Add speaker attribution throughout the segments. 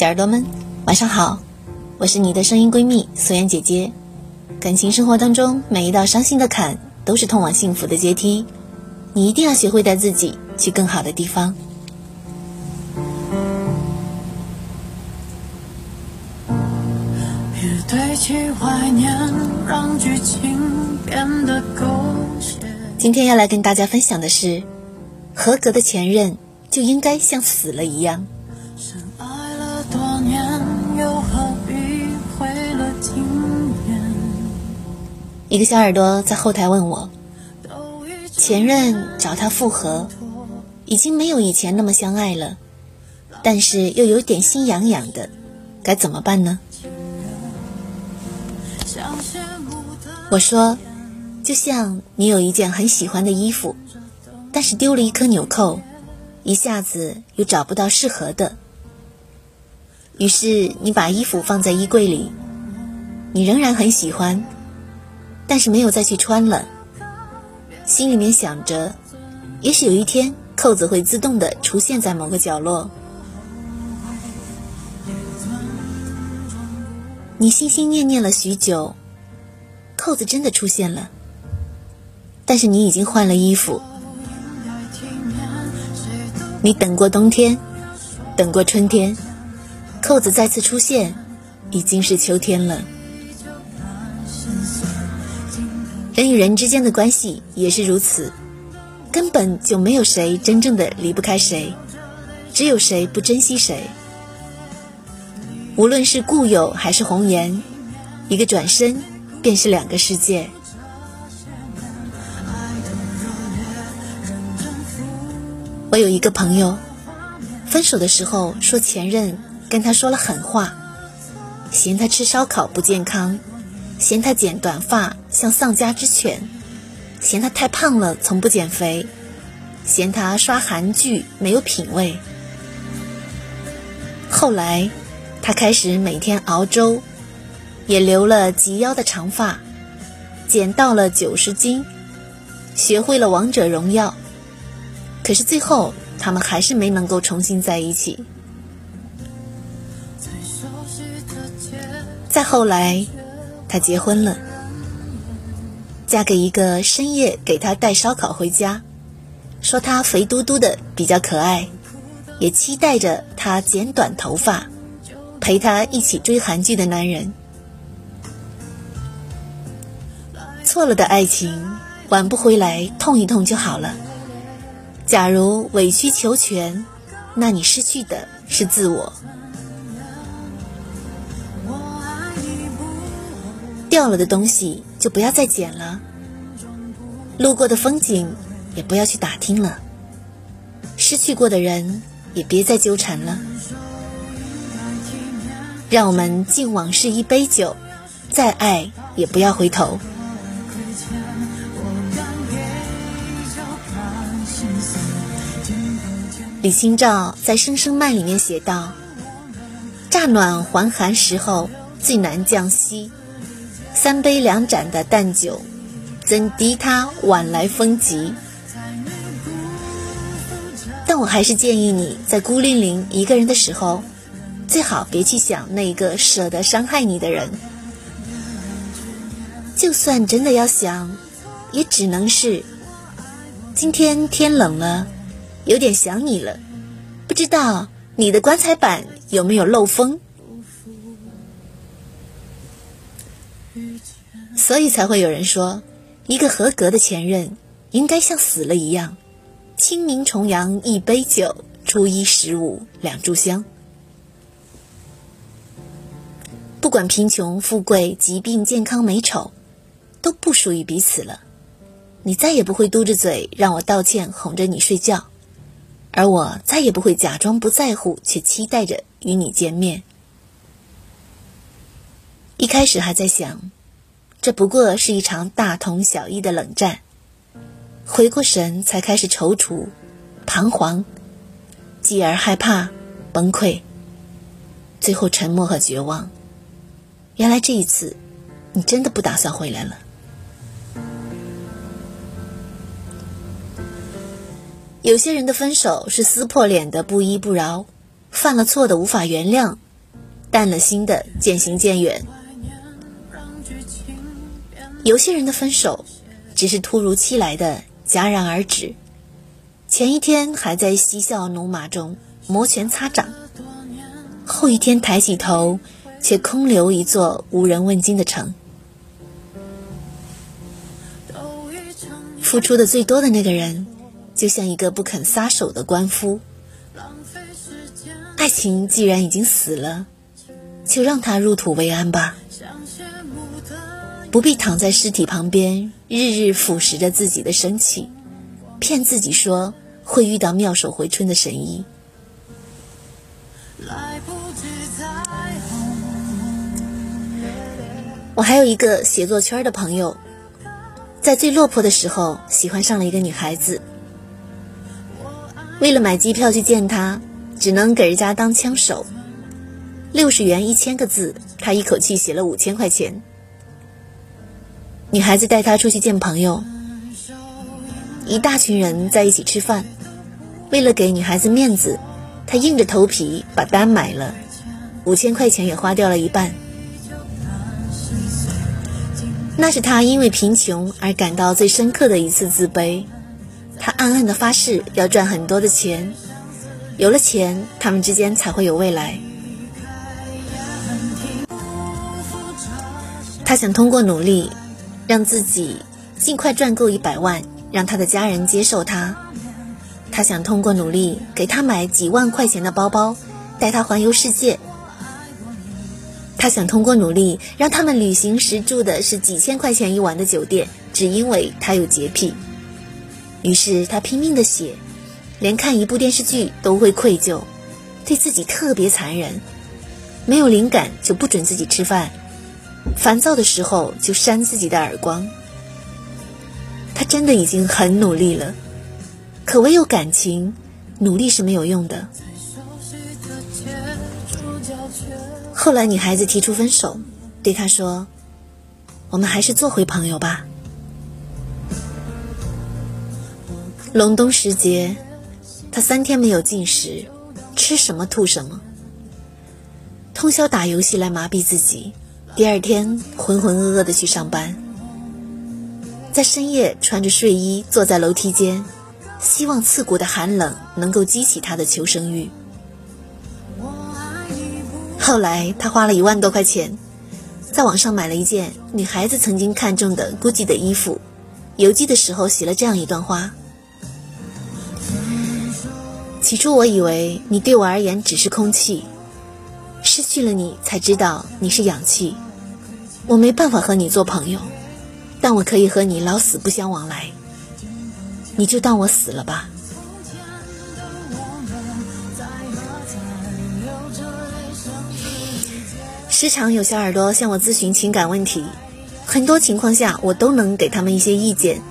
Speaker 1: 小耳朵们，晚上好，我是你的声音闺蜜素颜姐姐。感情生活当中，每一道伤心的坎都是通往幸福的阶梯，你一定要学会带自己去更好的地方。
Speaker 2: 别堆积怀念，让剧情变得狗血
Speaker 1: 今天要来跟大家分享的是，合格的前任就应该像死了一样。一个小耳朵在后台问我，前任找他复合，已经没有以前那么相爱了，但是又有点心痒痒的，该怎么办呢？我说，就像你有一件很喜欢的衣服，但是丢了一颗纽扣，一下子又找不到适合的，于是你把衣服放在衣柜里，你仍然很喜欢。但是没有再去穿了，心里面想着，也许有一天扣子会自动的出现在某个角落。你心心念念了许久，扣子真的出现了，但是你已经换了衣服。你等过冬天，等过春天，扣子再次出现，已经是秋天了。人与人之间的关系也是如此，根本就没有谁真正的离不开谁，只有谁不珍惜谁。无论是故友还是红颜，一个转身便是两个世界。我有一个朋友，分手的时候说前任跟他说了狠话，嫌他吃烧烤不健康。嫌他剪短发像丧家之犬，嫌他太胖了从不减肥，嫌他刷韩剧没有品味。后来，他开始每天熬粥，也留了及腰的长发，减到了九十斤，学会了王者荣耀。可是最后，他们还是没能够重新在一起。再后来。她结婚了，嫁给一个深夜给她带烧烤回家，说她肥嘟嘟的比较可爱，也期待着她剪短头发，陪她一起追韩剧的男人。错了的爱情挽不回来，痛一痛就好了。假如委曲求全，那你失去的是自我。掉了的东西就不要再捡了，路过的风景也不要去打听了，失去过的人也别再纠缠了。让我们敬往事一杯酒，再爱也不要回头。李清照在《声声慢》里面写道：“乍暖还寒时候，最难将息。”三杯两盏的淡酒，怎敌他晚来风急？但我还是建议你在孤零零一个人的时候，最好别去想那个舍得伤害你的人。就算真的要想，也只能是今天天冷了，有点想你了。不知道你的棺材板有没有漏风？所以才会有人说，一个合格的前任应该像死了一样，清明重阳一杯酒，初一十五两炷香。不管贫穷富贵、疾病健康美丑，都不属于彼此了。你再也不会嘟着嘴让我道歉，哄着你睡觉，而我再也不会假装不在乎，却期待着与你见面。一开始还在想。这不过是一场大同小异的冷战。回过神，才开始踌躇、彷徨，继而害怕、崩溃，最后沉默和绝望。原来这一次，你真的不打算回来了。有些人的分手是撕破脸的不依不饶，犯了错的无法原谅，淡了心的渐行渐远。有些人的分手，只是突如其来的戛然而止，前一天还在嬉笑怒骂中摩拳擦掌，后一天抬起头，却空留一座无人问津的城。付出的最多的那个人，就像一个不肯撒手的官夫。爱情既然已经死了，就让它入土为安吧，不必躺在尸体旁边，日日腐蚀着自己的生气，骗自己说会遇到妙手回春的神医。我还有一个写作圈的朋友。在最落魄的时候，喜欢上了一个女孩子。为了买机票去见她，只能给人家当枪手。六十元一千个字，他一口气写了五千块钱。女孩子带他出去见朋友，一大群人在一起吃饭。为了给女孩子面子，他硬着头皮把单买了，五千块钱也花掉了一半。那是他因为贫穷而感到最深刻的一次自卑。他暗暗的发誓要赚很多的钱，有了钱，他们之间才会有未来。他想通过努力，让自己尽快赚够一百万，让他的家人接受他。他想通过努力给他买几万块钱的包包，带他环游世界。他想通过努力让他们旅行时住的是几千块钱一晚的酒店，只因为他有洁癖。于是他拼命的写，连看一部电视剧都会愧疚，对自己特别残忍。没有灵感就不准自己吃饭，烦躁的时候就扇自己的耳光。他真的已经很努力了，可唯有感情，努力是没有用的。后来，女孩子提出分手，对他说：“我们还是做回朋友吧。”隆冬时节，他三天没有进食，吃什么吐什么，通宵打游戏来麻痹自己。第二天浑浑噩噩的去上班，在深夜穿着睡衣坐在楼梯间，希望刺骨的寒冷能够激起他的求生欲。后来，他花了一万多块钱，在网上买了一件女孩子曾经看中的 GUCCI 的衣服。邮寄的时候写了这样一段话：起初我以为你对我而言只是空气，失去了你才知道你是氧气。我没办法和你做朋友，但我可以和你老死不相往来。你就当我死了吧。时常有小耳朵向我咨询情感问题，很多情况下我都能给他们一些意见，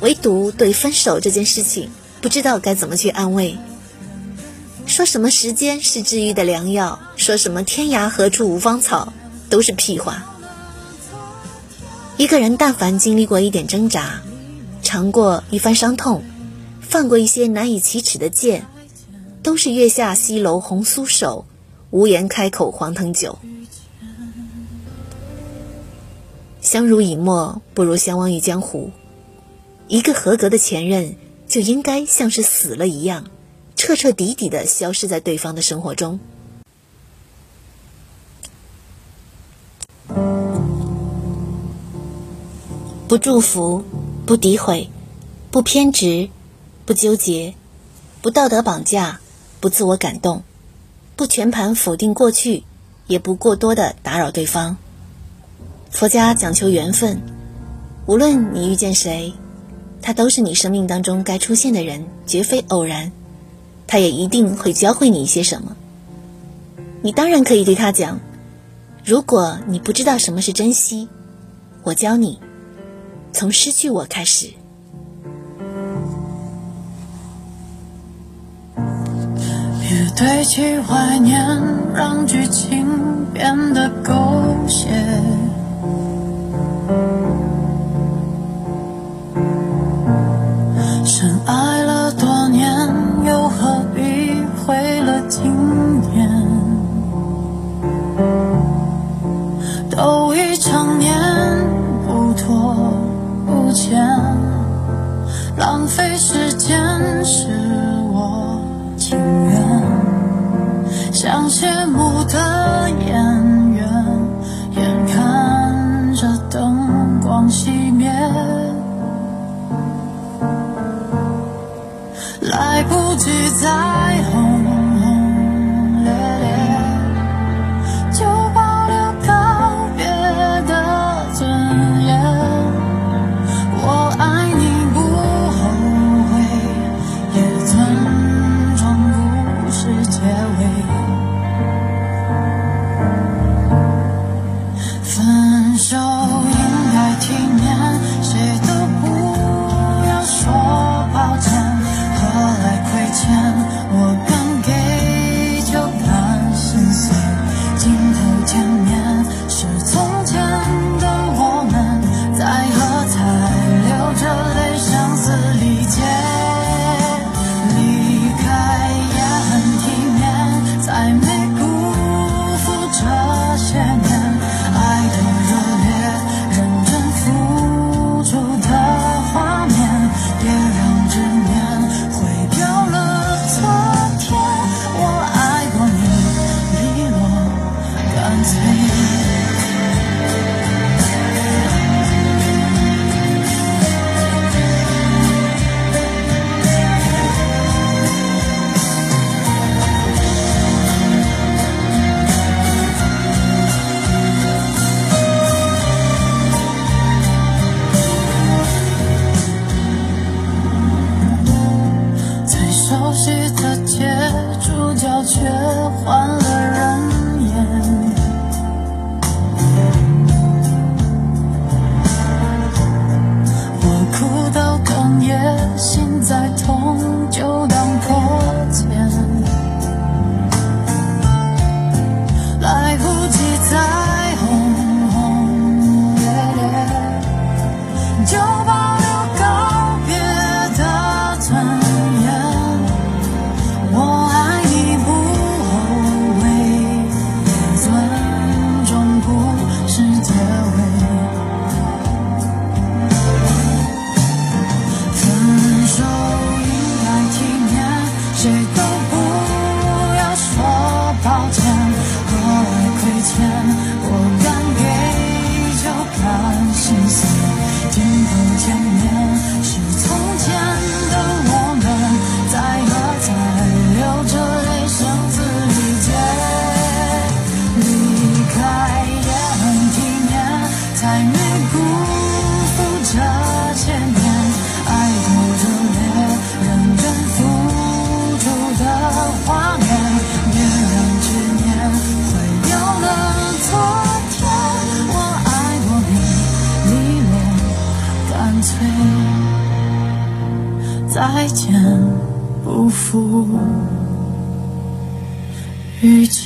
Speaker 1: 唯独对分手这件事情不知道该怎么去安慰。说什么时间是治愈的良药，说什么天涯何处无芳草，都是屁话。一个人但凡经历过一点挣扎，尝过一番伤痛，犯过一些难以启齿的贱，都是月下西楼红酥手，无言开口黄藤酒。相濡以沫不如相忘于江湖。一个合格的前任就应该像是死了一样，彻彻底底的消失在对方的生活中。不祝福，不诋毁，不偏执，不纠结，不道德绑架，不自我感动，不全盘否定过去，也不过多的打扰对方。佛家讲求缘分，无论你遇见谁，他都是你生命当中该出现的人，绝非偶然。他也一定会教会你一些什么。你当然可以对他讲：如果你不知道什么是珍惜，我教你，从失去我开始。
Speaker 2: 别堆砌怀念，让剧情变得狗血。回这千年爱过热烈，认真付出的画面，别让执念毁掉了昨天。我爱过你，你落干脆再见，不负遇见。